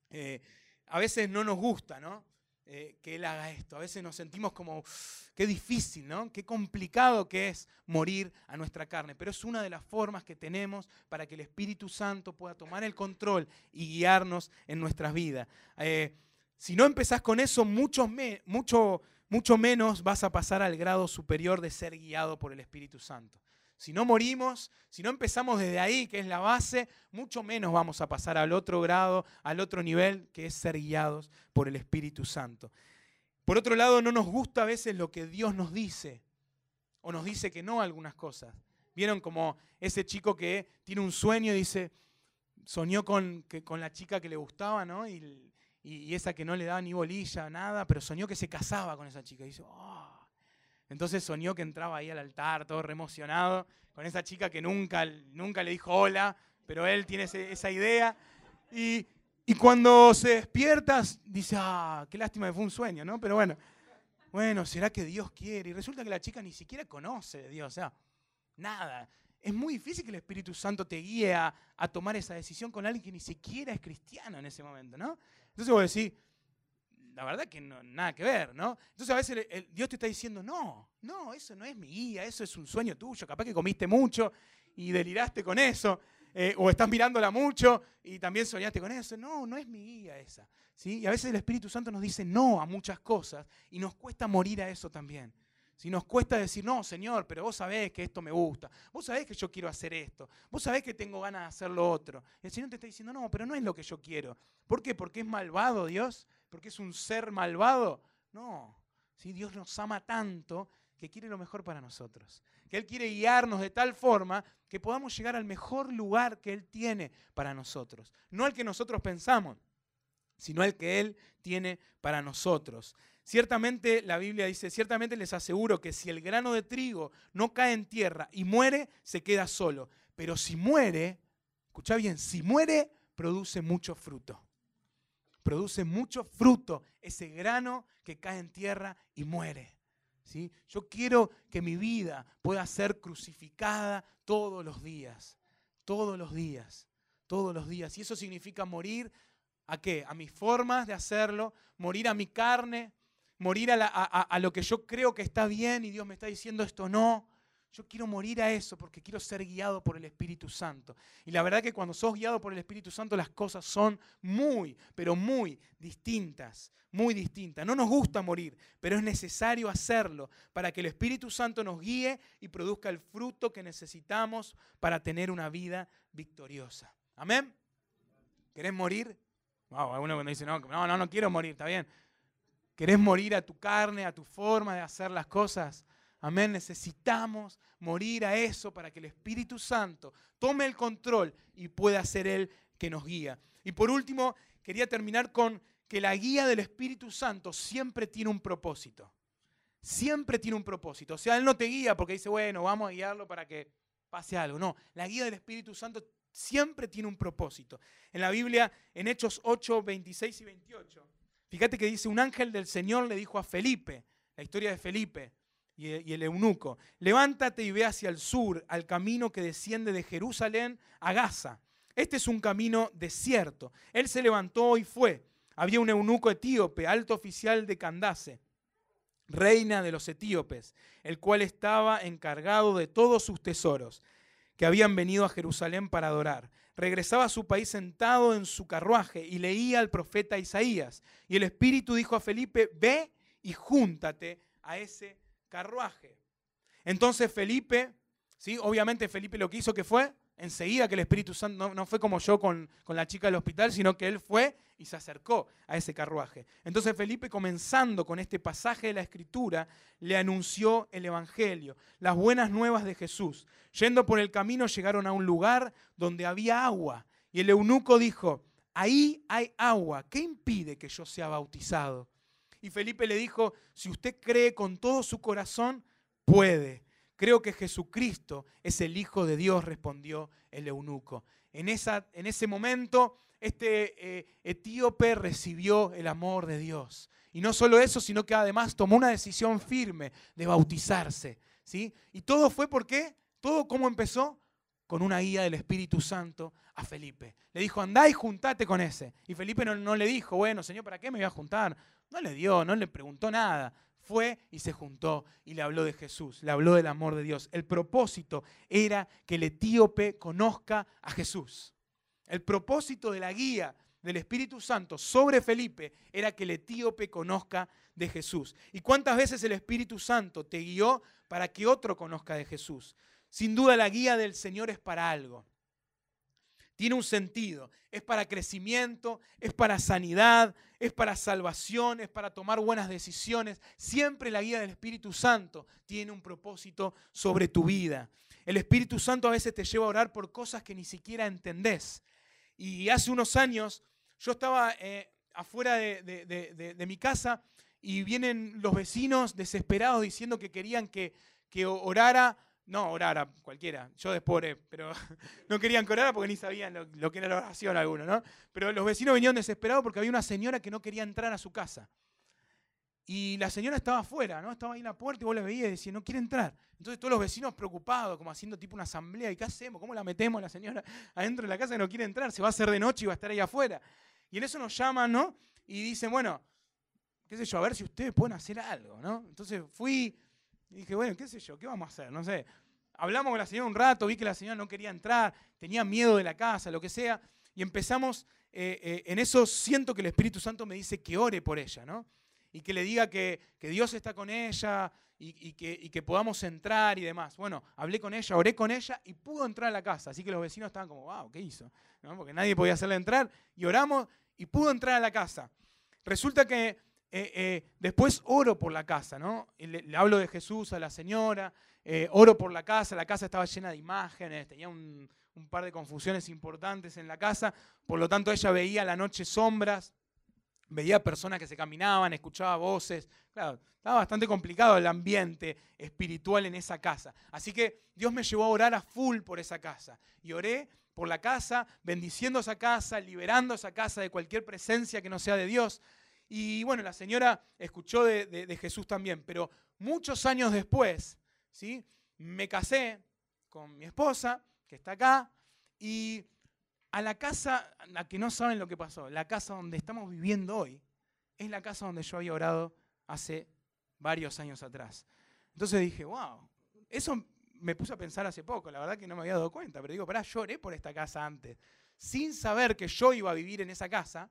Eh, a veces no nos gusta, ¿no? Eh, que Él haga esto. A veces nos sentimos como, qué difícil, ¿no? Qué complicado que es morir a nuestra carne. Pero es una de las formas que tenemos para que el Espíritu Santo pueda tomar el control y guiarnos en nuestras vidas. Eh, si no empezás con eso, mucho, mucho, mucho menos vas a pasar al grado superior de ser guiado por el Espíritu Santo. Si no morimos, si no empezamos desde ahí, que es la base, mucho menos vamos a pasar al otro grado, al otro nivel, que es ser guiados por el Espíritu Santo. Por otro lado, no nos gusta a veces lo que Dios nos dice, o nos dice que no algunas cosas. Vieron como ese chico que tiene un sueño y dice, soñó con, con la chica que le gustaba, ¿no? Y, y, esa que no le daba ni bolilla, nada, pero soñó que se casaba con esa chica. Y dice, oh, entonces soñó que entraba ahí al altar, todo reemocionado, con esa chica que nunca, nunca le dijo hola, pero él tiene esa idea. Y, cuando se despierta, dice, ah, qué lástima que fue un sueño, ¿no? Pero bueno, bueno, ¿será que Dios quiere? Y resulta que la chica ni siquiera conoce a Dios, o sea, nada. Es muy difícil que el Espíritu Santo te guíe a, a tomar esa decisión con alguien que ni siquiera es cristiano en ese momento, ¿no? Entonces vos decís, la verdad que no, nada que ver, ¿no? Entonces a veces Dios te está diciendo, no, no, eso no es mi guía, eso es un sueño tuyo, capaz que comiste mucho y deliraste con eso, eh, o estás mirándola mucho y también soñaste con eso, no, no es mi guía esa. ¿sí? Y a veces el Espíritu Santo nos dice no a muchas cosas y nos cuesta morir a eso también. Si nos cuesta decir, no, Señor, pero vos sabés que esto me gusta, vos sabés que yo quiero hacer esto, vos sabés que tengo ganas de hacer lo otro. El Señor te está diciendo, no, pero no es lo que yo quiero. ¿Por qué? Porque es malvado Dios porque es un ser malvado. No, si Dios nos ama tanto que quiere lo mejor para nosotros. Que Él quiere guiarnos de tal forma que podamos llegar al mejor lugar que Él tiene para nosotros. No al que nosotros pensamos, sino al que Él tiene para nosotros. Ciertamente la Biblia dice, ciertamente les aseguro que si el grano de trigo no cae en tierra y muere, se queda solo. Pero si muere, escucha bien, si muere, produce mucho fruto produce mucho fruto ese grano que cae en tierra y muere. ¿sí? Yo quiero que mi vida pueda ser crucificada todos los días, todos los días, todos los días. Y eso significa morir a qué? A mis formas de hacerlo, morir a mi carne, morir a, lo que yo creo que está bien y Dios me está diciendo esto no. Yo quiero morir a eso porque quiero ser guiado por el Espíritu Santo. Y la verdad que cuando sos guiado por el Espíritu Santo las cosas son muy, pero muy distintas, muy distintas. No nos gusta morir, pero es necesario hacerlo para que el Espíritu Santo nos guíe y produzca el fruto que necesitamos para tener una vida victoriosa. Amén. ¿Querés morir? Wow, alguno cuando dice, no, no, no, no quiero morir, está bien. ¿Querés morir a tu carne, a tu forma de hacer las cosas? Amén. Necesitamos morir a eso para que el Espíritu Santo tome el control y pueda ser Él que nos guía. Y por último, quería terminar con que la guía del Espíritu Santo siempre tiene un propósito. Siempre tiene un propósito. O sea, Él no te guía porque dice, bueno, vamos a guiarlo para que pase algo. No, la guía del Espíritu Santo siempre tiene un propósito. En la Biblia, en Hechos 8, 26 y 28, fíjate que dice, un ángel del Señor le dijo a Felipe, la historia de Felipe y el eunuco, levántate y ve hacia el sur, al camino que desciende de Jerusalén a Gaza. Este es un camino desierto. Él se levantó y fue. Había un eunuco etíope, alto oficial de Candace, reina de los etíopes, el cual estaba encargado de todos sus tesoros que habían venido a Jerusalén para adorar. Regresaba a su país sentado en su carruaje y leía al profeta Isaías. Y el Espíritu dijo a Felipe, ve y júntate a ese carruaje. Entonces Felipe, ¿sí? obviamente Felipe lo que hizo que fue, enseguida que el Espíritu Santo, no, fue como yo con, con, la chica del hospital, sino que él fue y se acercó a ese carruaje. Entonces Felipe, comenzando con este pasaje de la Escritura, le anunció el Evangelio, las buenas nuevas de Jesús. Yendo por el camino llegaron a un lugar donde había agua. Y el eunuco dijo, ahí hay agua, ¿qué impide que yo sea bautizado? Y Felipe le dijo, si usted cree con todo su corazón, puede. Creo que Jesucristo es el Hijo de Dios, respondió el eunuco. En, esa, en ese momento, este eh, etíope recibió el amor de Dios. Y no solo eso, sino que además tomó una decisión firme de bautizarse. ¿sí? Y todo fue porque, todo cómo empezó, con una guía del Espíritu Santo a Felipe. Le dijo, andá y juntate con ese. Y Felipe no, no le dijo, bueno, Señor, ¿para qué me voy a juntar? No le dio, no le preguntó nada fue y se juntó y le habló de Jesús, le habló del amor de Dios. El propósito era que el etíope conozca a Jesús. El propósito de la guía del Espíritu Santo sobre Felipe era que el etíope conozca de Jesús. ¿Y cuántas veces el Espíritu Santo te guió para que otro conozca de Jesús? Sin duda la guía del Señor es para algo tiene un sentido. Es para crecimiento, es para sanidad, es para salvación, es para tomar buenas decisiones. Siempre la guía del Espíritu Santo tiene un propósito sobre tu vida. El Espíritu Santo a veces te lleva a orar por cosas que ni siquiera entendés. Y hace unos años yo estaba eh, afuera de, mi casa y vienen los vecinos desesperados diciendo que querían que, que orara no orara cualquiera, yo después oré, pero no querían que orara porque ni sabían lo, que era la oración alguno, ¿no? Pero los vecinos venían desesperados porque había una señora que no quería entrar a su casa. Y la señora estaba afuera, ¿no? Estaba ahí en la puerta y vos la veías y decía, no quiere entrar. Entonces todos los vecinos preocupados, como haciendo tipo una asamblea, ¿y qué hacemos? ¿Cómo la metemos la señora adentro de la casa que no quiere entrar? Se va a hacer de noche y va a estar ahí afuera. Y en eso nos llaman, ¿no? Y dicen, bueno, qué sé yo, a ver si ustedes pueden hacer algo, ¿no? Entonces fui, y dije, bueno, qué sé yo, ¿qué vamos a hacer? No sé. Hablamos con la señora un rato, vi que la señora no quería entrar, tenía miedo de la casa, lo que sea, y empezamos, eh, eh, en eso siento que el Espíritu Santo me dice que ore por ella, ¿no? Y que le diga que, Dios está con ella y, que, que, podamos entrar y demás. Bueno, hablé con ella, oré con ella y pudo entrar a la casa. Así que los vecinos estaban como, wow, ¿qué hizo? Porque nadie podía hacerle entrar. Y oramos y pudo entrar a la casa. Resulta que eh, eh, después oro por la casa, ¿no? Le, hablo de Jesús a la señora, eh, oro por la casa, la casa estaba llena de imágenes, tenía un, par de confusiones importantes en la casa, por lo tanto ella veía la noche sombras, veía personas que se caminaban, escuchaba voces, claro, estaba bastante complicado el ambiente espiritual en esa casa. Así que Dios me llevó a orar a full por esa casa y oré por la casa, bendiciendo esa casa, liberando esa casa de cualquier presencia que no sea de Dios. Y bueno, la señora escuchó de, Jesús también, pero muchos años después, ¿sí? me casé con mi esposa, que está acá, y a la casa, a que no saben lo que pasó, la casa donde estamos viviendo hoy, es la casa donde yo había orado hace varios años atrás. Entonces dije, wow, eso me puse a pensar hace poco, la verdad que no me había dado cuenta, pero digo, pará, yo oré por esta casa antes. Sin saber que yo iba a vivir en esa casa,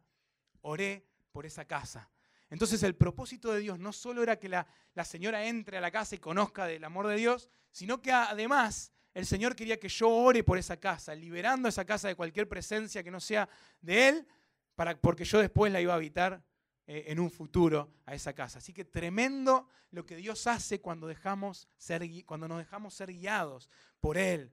oré por esa casa. Entonces el propósito de Dios no solo era que la, señora entre a la casa y conozca del amor de Dios, sino que además el Señor quería que yo ore por esa casa, liberando esa casa de cualquier presencia que no sea de Él, para, porque yo después la iba a habitar eh, en un futuro a esa casa. Así que tremendo lo que Dios hace cuando, dejamos ser, cuando nos dejamos ser guiados por Él.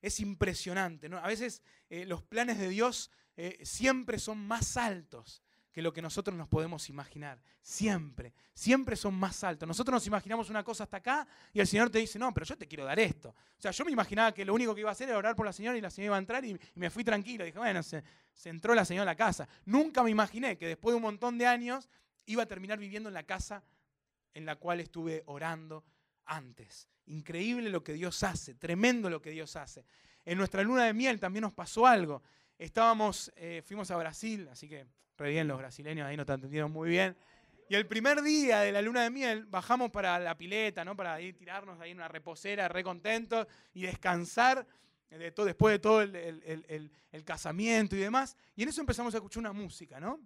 Es impresionante. A veces eh, los planes de Dios eh, siempre son más altos que lo que nosotros nos podemos imaginar. Siempre, siempre son más altos. Nosotros nos imaginamos una cosa hasta acá y el Señor te dice, no, pero yo te quiero dar esto. O sea, yo me imaginaba que lo único que iba a hacer era orar por la señora y la señora iba a entrar y, me fui tranquilo. Dije, bueno, se, se entró la señora a la casa. Nunca me imaginé que después de un montón de años iba a terminar viviendo en la casa en la cual estuve orando antes. Increíble lo que Dios hace, tremendo lo que Dios hace. En nuestra luna de miel también nos pasó algo. Estábamos, eh, fuimos a Brasil, así que re bien los brasileños, ahí nos atendieron muy bien. Y el primer día de la luna de miel bajamos para la pileta, ¿no? Para ir tirarnos ahí en una reposera, re contentos y descansar de todo, después de todo el, el, casamiento y demás. Y en eso empezamos a escuchar una música, ¿no?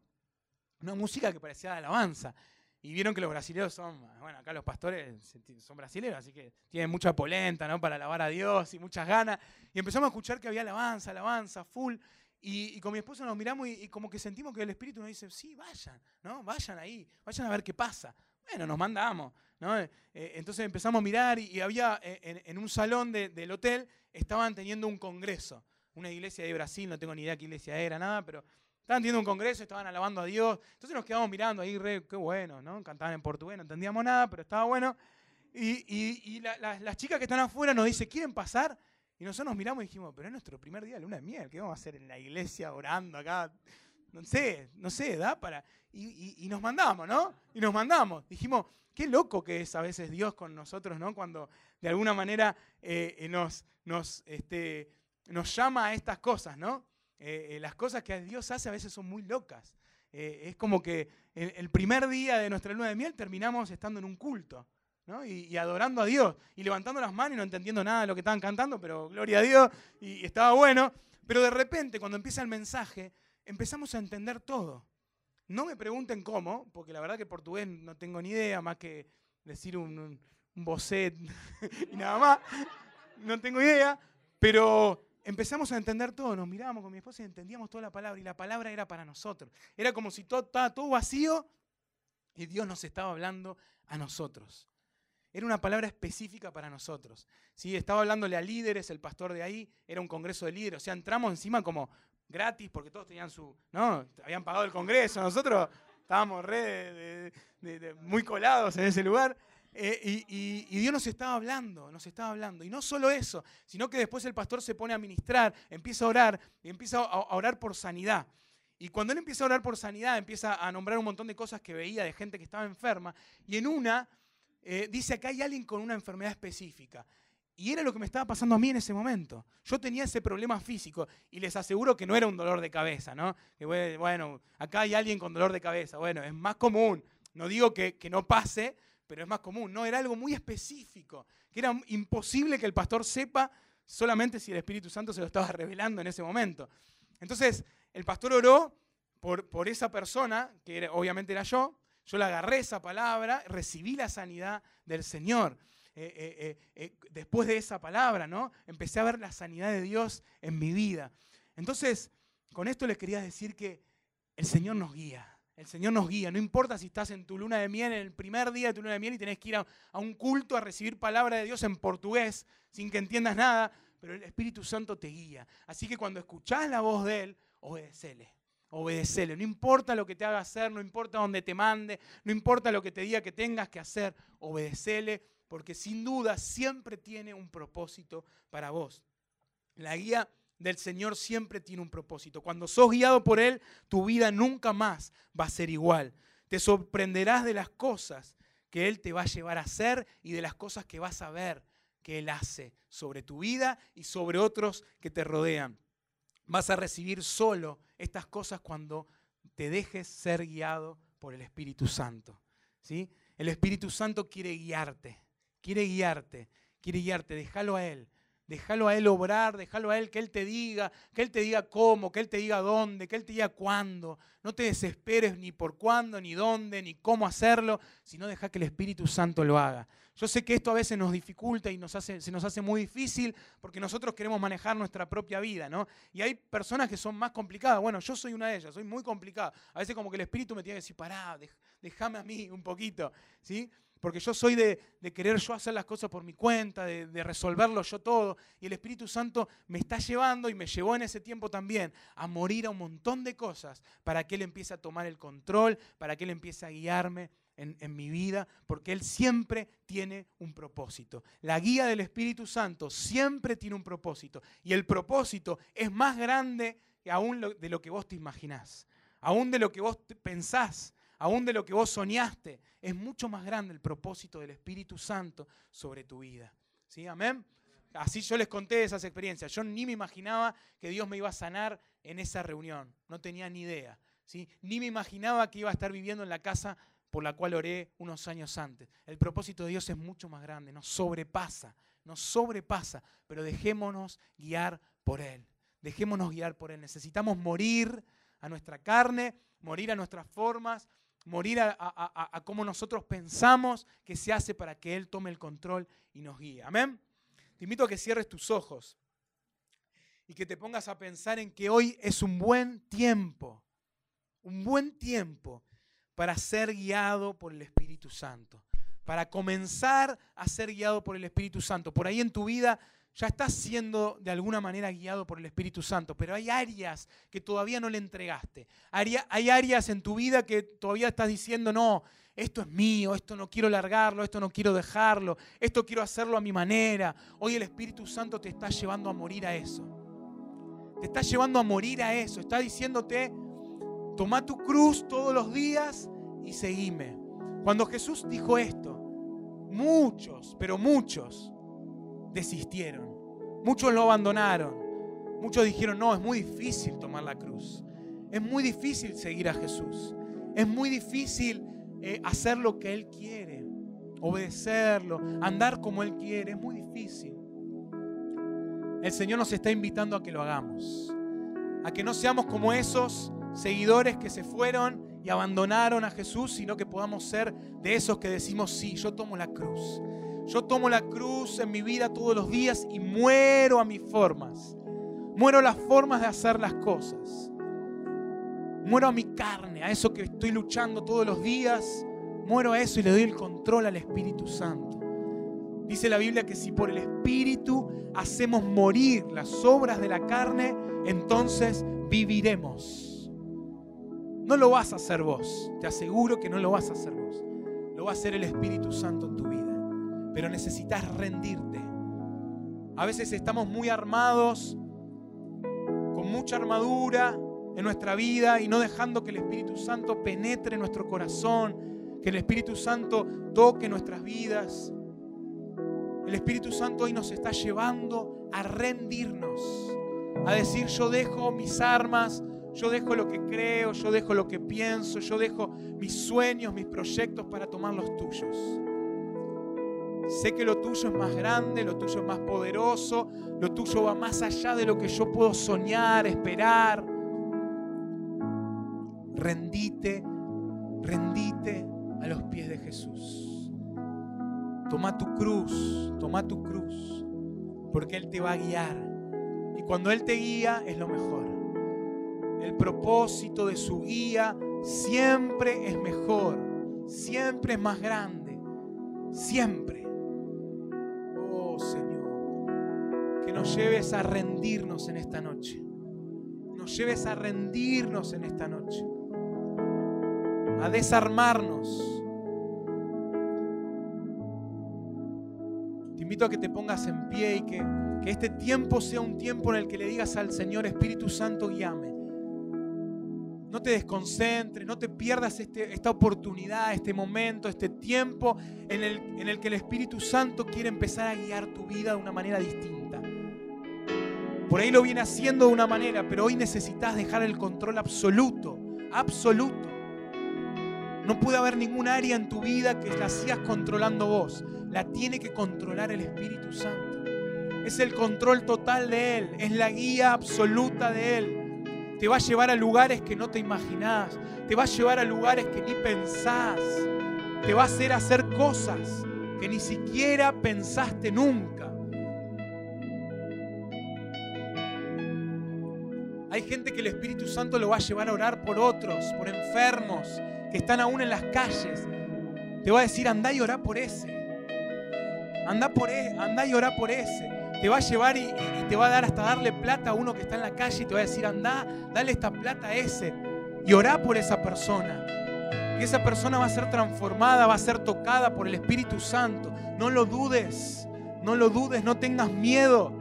Una música que parecía de alabanza. Y vieron que los brasileños son, bueno, acá los pastores son brasileños, así que tienen mucha polenta, ¿no? Para alabar a Dios y muchas ganas. Y empezamos a escuchar que había alabanza, alabanza, full. Y, con mi esposo nos miramos y, como que sentimos que el Espíritu nos dice, sí, vayan, ¿no? Vayan ahí, vayan a ver qué pasa. Bueno, nos mandamos, ¿no? Eh, entonces empezamos a mirar y, había eh, en, un salón del hotel, estaban teniendo un congreso. Una iglesia de Brasil, no tengo ni idea qué iglesia era, nada, pero Estaban teniendo un congreso, estaban alabando a Dios. Entonces nos quedamos mirando ahí, re, qué bueno, ¿no? Cantaban en portugués, no entendíamos nada, pero estaba bueno. Y, las chicas que están afuera nos dicen, ¿quieren pasar? Y nosotros nos miramos y dijimos, pero es nuestro primer día de luna de miel, ¿qué vamos a hacer en la iglesia orando acá? No sé, no sé, da para... Y, nos mandamos, ¿no? Y nos mandamos. Dijimos, qué loco que es a veces Dios con nosotros, ¿no? Cuando de alguna manera eh, nos, nos, este, nos llama a estas cosas, ¿no? Eh, eh, las cosas que Dios hace a veces son muy locas. Eh, es como que el, primer día de nuestra luna de miel terminamos estando en un culto. Y, adorando a Dios y levantando las manos y no entendiendo nada de lo que estaban cantando, pero gloria a Dios y, estaba bueno. Pero de repente, cuando empieza el mensaje, empezamos a entender todo. No me pregunten cómo, porque la verdad que portugués no tengo ni idea, más que decir un, un, un bocet y nada más. No tengo idea, pero empezamos a entender todo, nos mirábamos con mi esposa y entendíamos toda la palabra y la palabra era para nosotros. Era como si todo estaba todo vacío y Dios nos estaba hablando a nosotros. Era una palabra específica para nosotros. ¿sí? Estaba hablándole a líderes, el pastor de ahí, era un congreso de líderes. O sea, entramos encima como gratis porque todos tenían su. ¿no? Habían pagado el congreso. Nosotros estábamos muy colados en ese lugar. Eh, y, Dios nos estaba hablando, nos estaba hablando. Y no solo eso, sino que después el pastor se pone a ministrar, empieza a orar y empieza a, orar por sanidad. Y cuando él empieza a orar por sanidad, empieza a nombrar un montón de cosas que veía de gente que estaba enferma. Y en una, eh, dice acá hay alguien con una enfermedad específica. Y era lo que me estaba pasando a mí en ese momento. Yo tenía ese problema físico y les aseguro que no era un dolor de cabeza, ¿no? Que bueno, acá hay alguien con dolor de cabeza. Bueno, es más común. No digo que, que no pase, pero es más común. No, era algo muy específico, que era imposible que el pastor sepa solamente si el Espíritu Santo se lo estaba revelando en ese momento. Entonces, el pastor oró por, por esa persona, que obviamente era yo, yo le agarré esa palabra, recibí la sanidad del Señor. Eh, eh, eh, después de esa palabra, ¿no? Empecé a ver la sanidad de Dios en mi vida. Entonces, con esto les quería decir que el Señor nos guía. El Señor nos guía. No importa si estás en tu luna de miel, en el primer día de tu luna de miel y tenés que ir a, un culto a recibir palabra de Dios en portugués sin que entiendas nada, pero el Espíritu Santo te guía. Así que cuando escuchás la voz de Él, obedecele. Obedecele. No importa lo que te haga hacer, no importa dónde te mande, no importa lo que te diga que tengas que hacer, obedecele, porque sin duda siempre tiene un propósito para vos. La guía del Señor siempre tiene un propósito. Cuando sos guiado por Él, tu vida nunca más va a ser igual. Te sorprenderás de las cosas que Él te va a llevar a hacer y de las cosas que vas a ver que Él hace sobre tu vida y sobre otros que te rodean. Vas a recibir solo estas cosas cuando te dejes ser guiado por el Espíritu Santo. ¿sí? El Espíritu Santo quiere guiarte, quiere guiarte, quiere guiarte, déjalo a Él. Déjalo a Él obrar, déjalo a Él que Él te diga, que Él te diga cómo, que Él te diga dónde, que Él te diga cuándo. No te desesperes ni por cuándo, ni dónde, ni cómo hacerlo, sino deja que el Espíritu Santo lo haga. Yo sé que esto a veces nos dificulta y nos hace, se nos hace muy difícil porque nosotros queremos manejar nuestra propia vida, ¿no? Y hay personas que son más complicadas. Bueno, yo soy una de ellas, soy muy complicada. A veces como que el Espíritu me tiene que decir, pará, déjame a mí un poquito, ¿sí? Porque yo soy de, querer yo hacer las cosas por mi cuenta, de, resolverlo yo todo. Y el Espíritu Santo me está llevando y me llevó en ese tiempo también a morir a un montón de cosas para que Él empiece a tomar el control, para que Él empiece a guiarme en, en, mi vida, porque Él siempre tiene un propósito. La guía del Espíritu Santo siempre tiene un propósito. Y el propósito es más grande aún de lo que vos te imaginás, aún de lo que vos pensás aún de lo que vos soñaste, es mucho más grande el propósito del Espíritu Santo sobre tu vida. ¿Sí? Amén. Así yo les conté esas experiencias. Yo ni me imaginaba que Dios me iba a sanar en esa reunión. No tenía ni idea. ¿sí? Ni me imaginaba que iba a estar viviendo en la casa por la cual oré unos años antes. El propósito de Dios es mucho más grande, nos sobrepasa, nos sobrepasa, pero dejémonos guiar por Él. Dejémonos guiar por Él. Necesitamos morir a nuestra carne, morir a nuestras formas, morir a, cómo nosotros pensamos que se hace para que Él tome el control y nos guíe. Amén. Te invito a que cierres tus ojos y que te pongas a pensar en que hoy es un buen tiempo, un buen tiempo para ser guiado por el Espíritu Santo, para comenzar a ser guiado por el Espíritu Santo. Por ahí en tu vida ya estás siendo de alguna manera guiado por el Espíritu Santo, pero hay áreas que todavía no le entregaste. Hay áreas en tu vida que todavía estás diciendo, no, esto es mío, esto no quiero largarlo, esto no quiero dejarlo, esto quiero hacerlo a mi manera. Hoy el Espíritu Santo te está llevando a morir a eso. Te está llevando a morir a eso. Está diciéndote, toma tu cruz todos los días y seguime. Cuando Jesús dijo esto, muchos, pero muchos, desistieron. Muchos lo abandonaron. Muchos dijeron, no, es muy difícil tomar la cruz. Es muy difícil seguir a Jesús. Es muy difícil eh, hacer lo que Él quiere, obedecerlo, andar como Él quiere. Es muy difícil. El Señor nos está invitando a que lo hagamos. A que no seamos como esos seguidores que se fueron y abandonaron a Jesús, sino que podamos ser de esos que decimos, sí, yo tomo la cruz. Yo tomo la cruz en mi vida todos los días y muero a mis formas. Muero a las formas de hacer las cosas. Muero a mi carne, a eso que estoy luchando todos los días. Muero a eso y le doy el control al Espíritu Santo. Dice la Biblia que si por el Espíritu hacemos morir las obras de la carne, entonces viviremos. No lo vas a hacer vos, te aseguro que no lo vas a hacer vos. Lo va a hacer el Espíritu Santo en tu vida pero necesitas rendirte. A veces estamos muy armados, con mucha armadura en nuestra vida y no dejando que el Espíritu Santo penetre en nuestro corazón, que el Espíritu Santo toque nuestras vidas. El Espíritu Santo hoy nos está llevando a rendirnos, a decir yo dejo mis armas, yo dejo lo que creo, yo dejo lo que pienso, yo dejo mis sueños, mis proyectos para tomar los tuyos. Sé que lo tuyo es más grande, lo tuyo es más poderoso, lo tuyo va más allá de lo que yo puedo soñar, esperar. Rendite, rendite a los pies de Jesús. Toma tu cruz, toma tu cruz, porque Él te va a guiar. Y cuando Él te guía es lo mejor. El propósito de su guía siempre es mejor, siempre es más grande, siempre. Nos lleves a rendirnos en esta noche. Nos lleves a rendirnos en esta noche. A desarmarnos. Te invito a que te pongas en pie y que, que este tiempo sea un tiempo en el que le digas al Señor Espíritu Santo, guíame. No te desconcentres, no te pierdas este, esta oportunidad, este momento, este tiempo en el, en el que el Espíritu Santo quiere empezar a guiar tu vida de una manera distinta. Por ahí lo viene haciendo de una manera, pero hoy necesitas dejar el control absoluto, absoluto. No puede haber ningún área en tu vida que la sigas controlando vos. La tiene que controlar el Espíritu Santo. Es el control total de Él, es la guía absoluta de Él. Te va a llevar a lugares que no te imaginás, te va a llevar a lugares que ni pensás, te va a hacer hacer cosas que ni siquiera pensaste nunca. Hay gente que el Espíritu Santo lo va a llevar a orar por otros, por enfermos, que están aún en las calles. te va a decir, anda y orá por ese. Anda, por e, anda y orá por ese. Te va a llevar y, y, te va a dar hasta darle plata a uno que está en la calle y te va a decir, anda, dale esta plata a ese. Y orá por esa persona. Y esa persona va a ser transformada, va a ser tocada por el Espíritu Santo. No lo dudes, no lo dudes, no tengas miedo.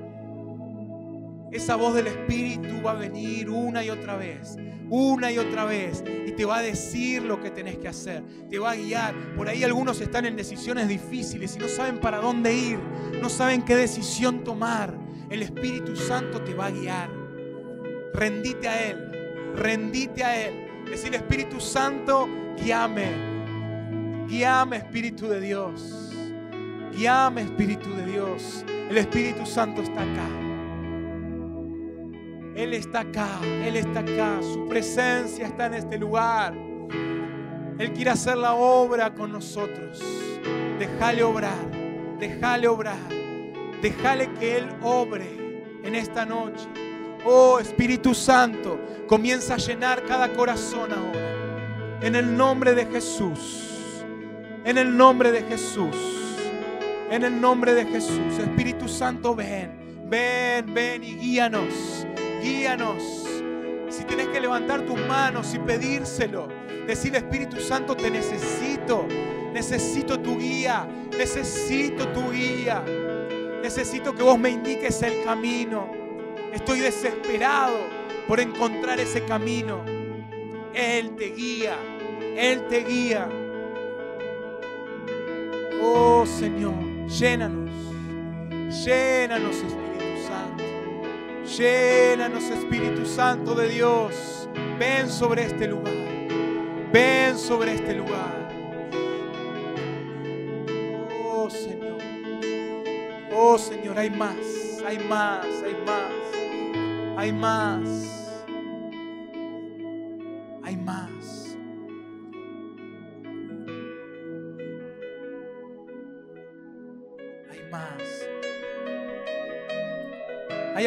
Esa voz del Espíritu va a venir una y otra vez, una y otra vez, y te va a decir lo que tenés que hacer, te va a guiar. Por ahí algunos están en decisiones difíciles y no saben para dónde ir, no saben qué decisión tomar. El Espíritu Santo te va a guiar. Rendite a Él, rendite a Él. Decir Espíritu Santo, guíame, guíame Espíritu de Dios, guíame Espíritu de Dios. El Espíritu Santo está acá. Él está acá, Él está acá, su presencia está en este lugar. Él quiere hacer la obra con nosotros. Déjale obrar, déjale obrar, déjale que Él obre en esta noche. Oh Espíritu Santo, comienza a llenar cada corazón ahora. En el nombre de Jesús, en el nombre de Jesús, en el nombre de Jesús. Espíritu Santo, ven, ven, ven y guíanos guíanos. Si tienes que levantar tus manos y pedírselo, decir Espíritu Santo, te necesito, necesito tu guía, necesito tu guía, necesito que vos me indiques el camino. Estoy desesperado por encontrar ese camino. Él te guía, Él te guía. Oh Señor, llénanos, llénanos Espíritu Santo. Llénanos, Espíritu Santo de Dios. Ven sobre este lugar. Ven sobre este lugar. Oh Señor. Oh Señor, hay más. Hay más. Hay más. Hay más.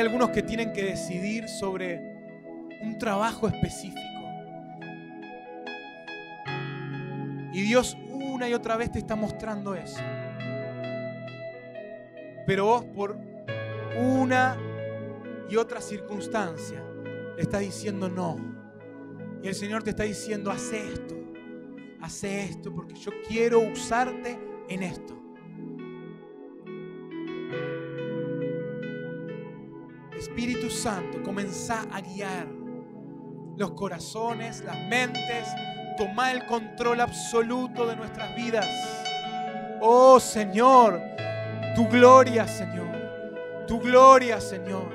Algunos que tienen que decidir sobre un trabajo específico. Y Dios una y otra vez te está mostrando eso. Pero vos por una y otra circunstancia le estás diciendo no. Y el Señor te está diciendo, hace esto, hace esto, porque yo quiero usarte en esto. Santo, comenzá a guiar los corazones, las mentes, toma el control absoluto de nuestras vidas. Oh Señor, tu gloria, Señor, tu gloria, Señor.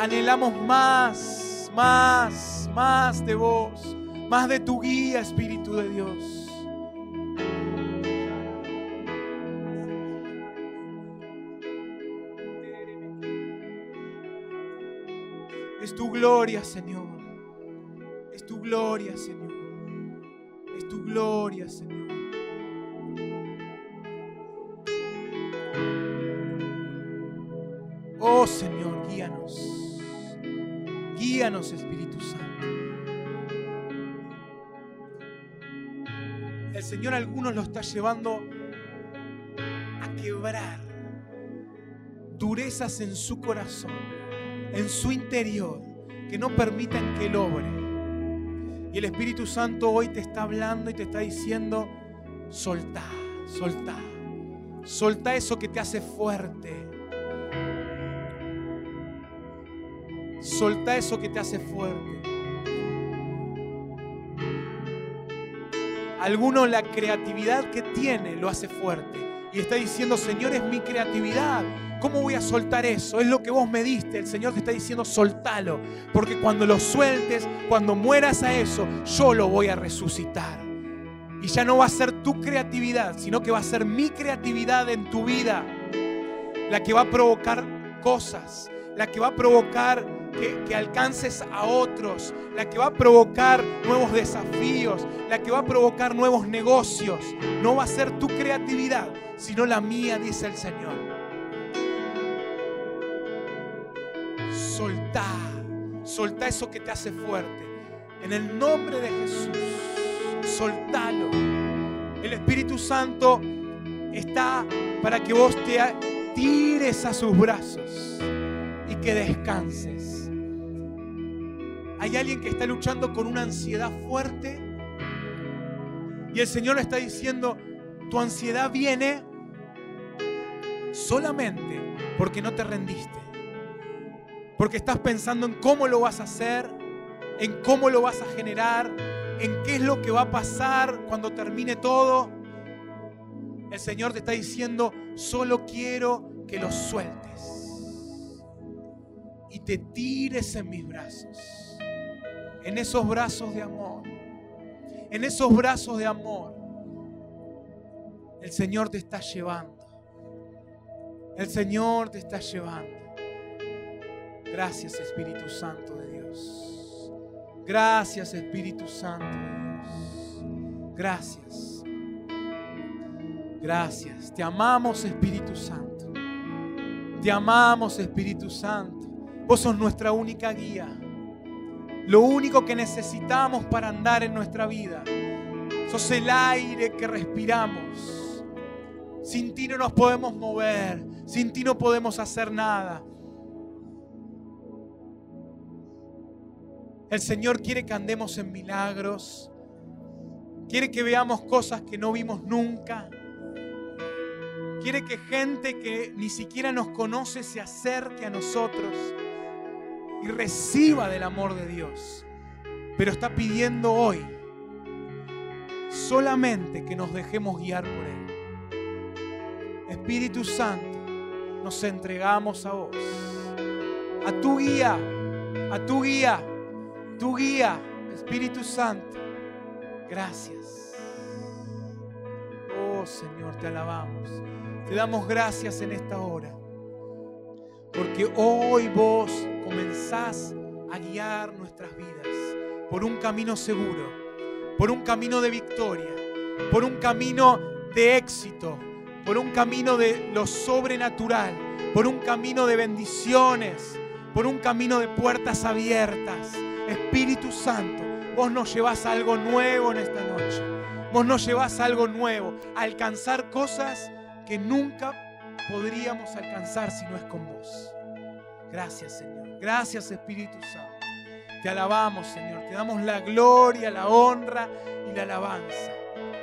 Anhelamos más, más, más de vos, más de tu guía, Espíritu de Dios. Es tu gloria, Señor. Es tu gloria, Señor. Es tu gloria, Señor. Oh Señor, guíanos. Guíanos, Espíritu Santo. El Señor algunos lo está llevando a quebrar durezas en su corazón, en su interior, que no permitan que Él. Y el Espíritu Santo hoy te está hablando y te está diciendo, soltá, soltá, soltá eso que te hace fuerte. Soltá eso que te hace fuerte. Alguno la creatividad que tiene lo hace fuerte. Y está diciendo, Señor, es mi creatividad. ¿Cómo voy a soltar eso? Es lo que vos me diste. El Señor te está diciendo, soltalo. Porque cuando lo sueltes, cuando mueras a eso, yo lo voy a resucitar. Y ya no va a ser tu creatividad, sino que va a ser mi creatividad en tu vida. La que va a provocar cosas. La que va a provocar que, que, alcances a otros, la que va a provocar nuevos desafíos, la que va a provocar nuevos negocios. No va a ser tu creatividad, sino la mía, dice el Señor. Soltá eso que te hace fuerte. En el nombre de Jesús, soltalo. El Espíritu Santo está para que vos te tires a sus brazos y que descanses. Hay alguien que está luchando con una ansiedad fuerte y el Señor le está diciendo, tu ansiedad viene solamente porque no te rendiste. Porque estás pensando en cómo lo vas a hacer, en cómo lo vas a generar, en qué es lo que va a pasar cuando termine todo. El Señor te está diciendo, solo quiero que lo sueltes y te tires en mis brazos, en esos brazos de amor, en esos brazos de amor. El Señor te está llevando. El Señor te está llevando. Gracias Espíritu Santo de Dios. Gracias Espíritu Santo de Dios. Gracias. Gracias. Te amamos Espíritu Santo. Te amamos Espíritu Santo. Vos sos nuestra única guía. Lo único que necesitamos para andar en nuestra vida. Sos el aire que respiramos. Sin ti no nos podemos mover. Sin ti no podemos hacer nada. El Señor quiere que andemos en milagros. Quiere que veamos cosas que no vimos nunca. Quiere que gente que ni siquiera nos conoce se acerque a nosotros y reciba del amor de Dios. Pero está pidiendo hoy solamente que nos dejemos guiar por Él. Espíritu Santo, nos entregamos a vos. A tu guía, a tu guía, tu guía, Espíritu Santo. Gracias. Oh Señor, te alabamos. Te damos gracias en esta hora. Porque hoy vos comenzás a guiar nuestras vidas por un camino seguro, por un camino de victoria, por un camino de éxito, por un camino de lo sobrenatural, por un camino de bendiciones, por un camino de puertas abiertas. Espíritu Santo, vos nos llevas algo nuevo en esta noche. Vos nos llevas algo nuevo, alcanzar cosas que nunca podríamos alcanzar si no es con vos. Gracias Señor. Gracias Espíritu Santo. Te alabamos Señor. Te damos la gloria, la honra y la alabanza.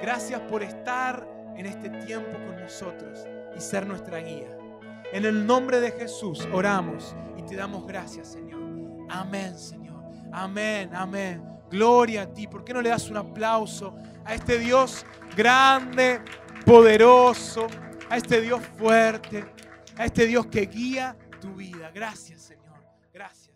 Gracias por estar en este tiempo con nosotros y ser nuestra guía. En el nombre de Jesús oramos y te damos gracias Señor. Amén Señor. Amén, amén. Gloria a ti. ¿Por qué no le das un aplauso a este Dios grande, poderoso? a este Dios fuerte, a este Dios que guía tu vida. Gracias, Señor. Gracias.